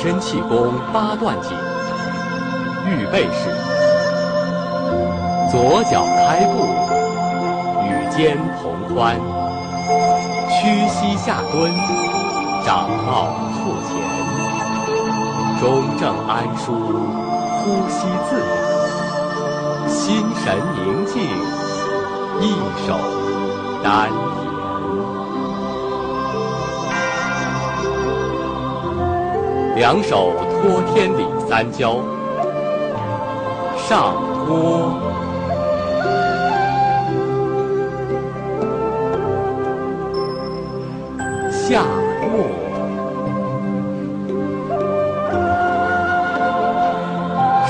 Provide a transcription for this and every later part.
健身气功八段锦，预备式，左脚开步，与肩同宽，屈膝下蹲，掌抱腹前，中正安舒，呼吸自然，心神宁静，一手单两手托天理三焦，上托，下卧，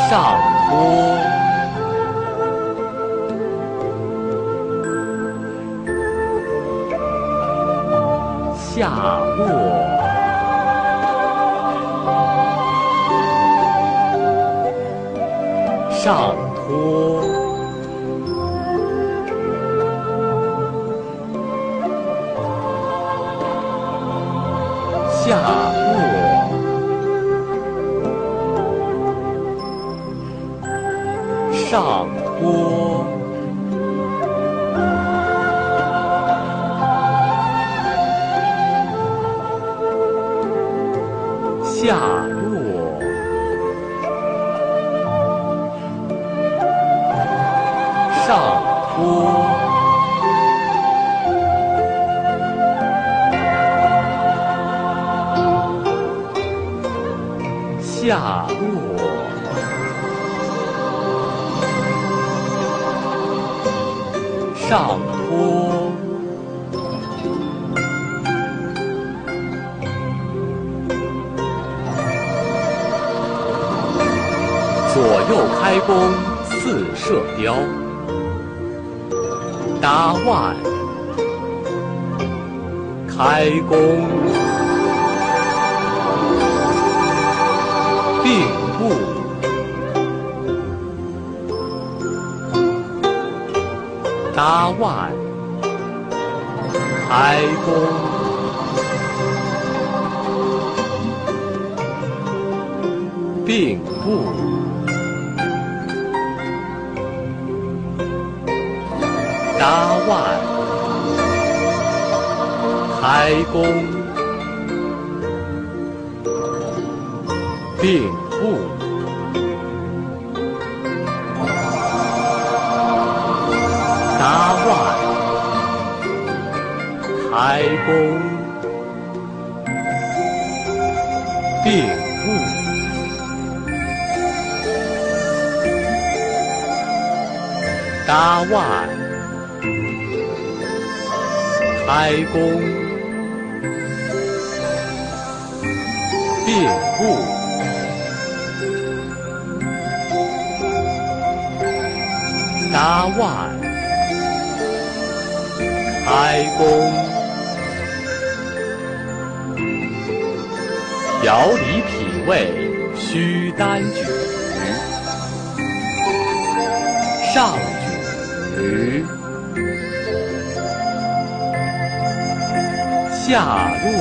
上托，下卧。上托，下上托，下落，上托，左右开弓似射雕。搭腕，开弓，并步，搭腕，开弓，并步。搭腕，开弓，并步，搭腕，开弓，并步，搭腕。开弓，并步，搭腕，开弓，调理脾胃，须单举，上举。下落，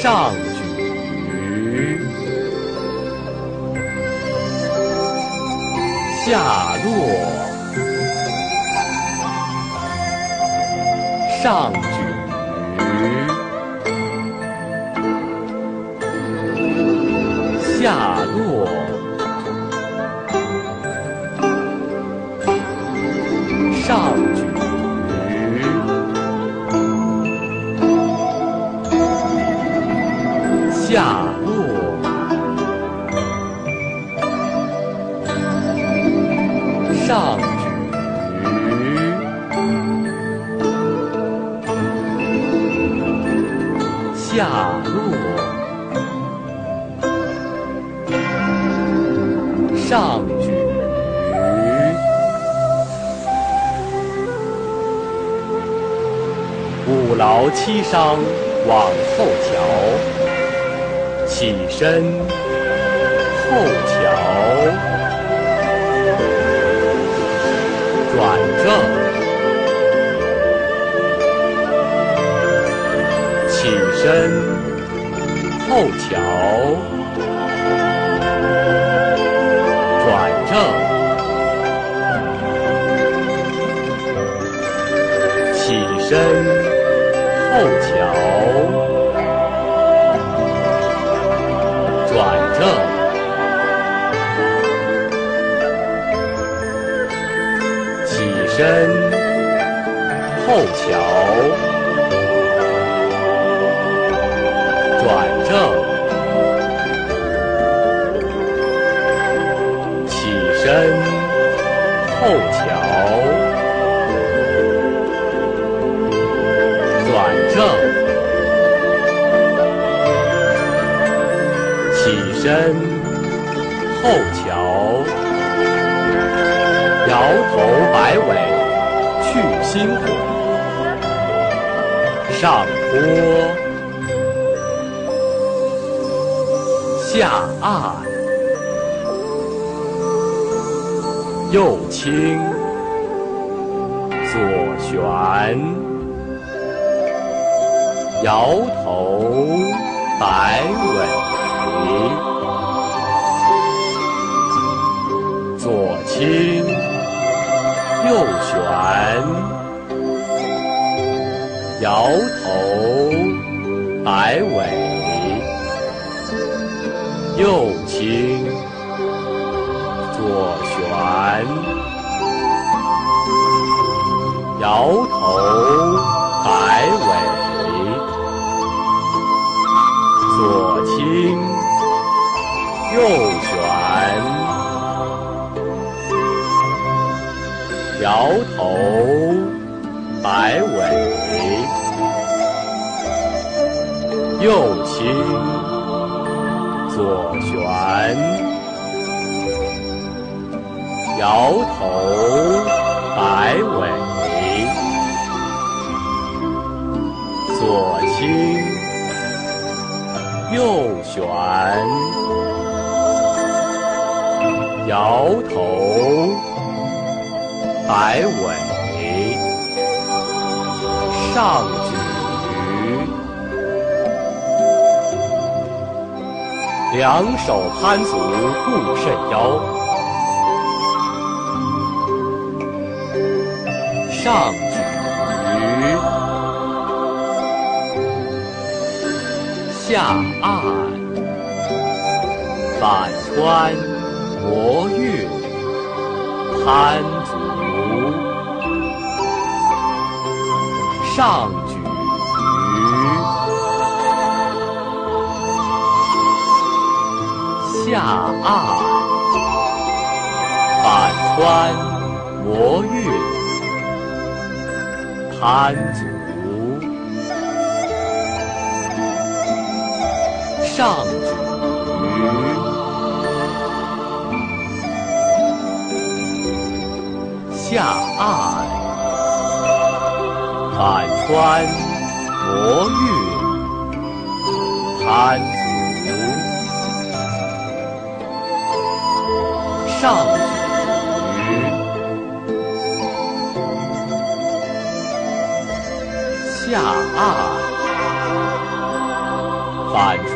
上举，下落，上举，下落，上举，下落，上举，五劳七伤往后瞧。起身，后瞧，转正，起身，后桥，转正，起身，后桥，正，起身，后桥。转正，起身，后桥，身，后翘，摇头摆尾去心火，上坡。下按，右倾，左旋，摇头摆尾，左倾，右旋，摇头摆尾。右倾，左旋，摇头头摆尾，右倾。左旋，摇头摆尾，左倾，右旋，摇头摆尾，上举。两手攀足固肾腰，上举，下按，反穿磨运，攀足，上举。下按，反穿磨运，攀足，上举，下按，反穿磨运，攀足。上举，下按，反穿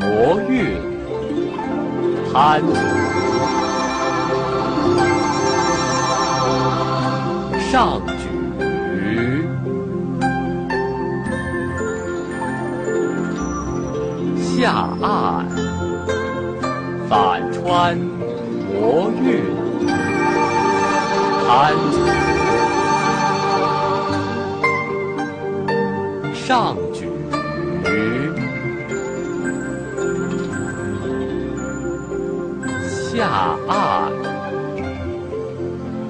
磨运，攀足，上磨运，攀足，上举，下按，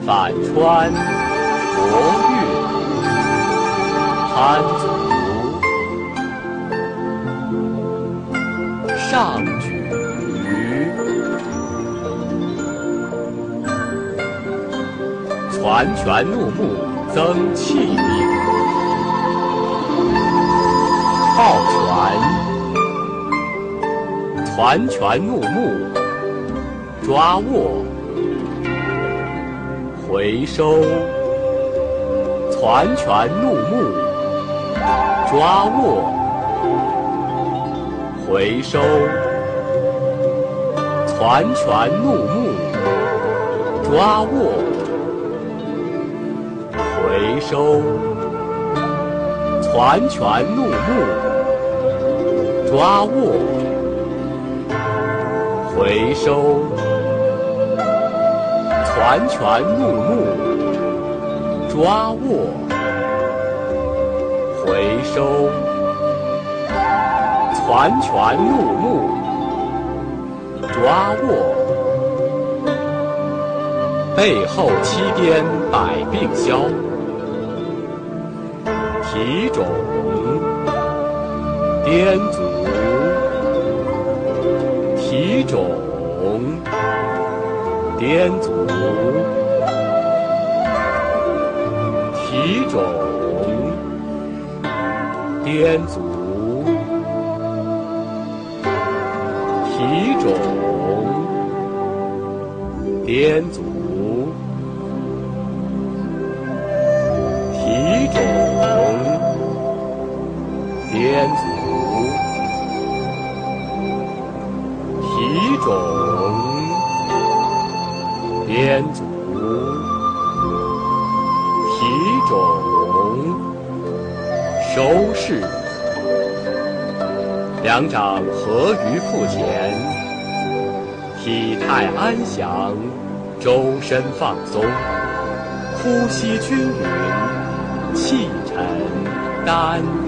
反穿，磨运，攀足，上举。团拳怒目增气力，抱拳，团拳怒目抓握，回收，团拳怒目抓握，回收，攒拳怒目，抓握，回收，攒拳怒目，抓握，回收，攒拳怒目，抓握，回收。攒拳怒目，抓握；背后七颠百病消，提踵颠足，提踵颠足，提踵颠足。提踵颠足，两掌合于腹前，体态安详，周身放松，呼吸均匀，气沉丹田。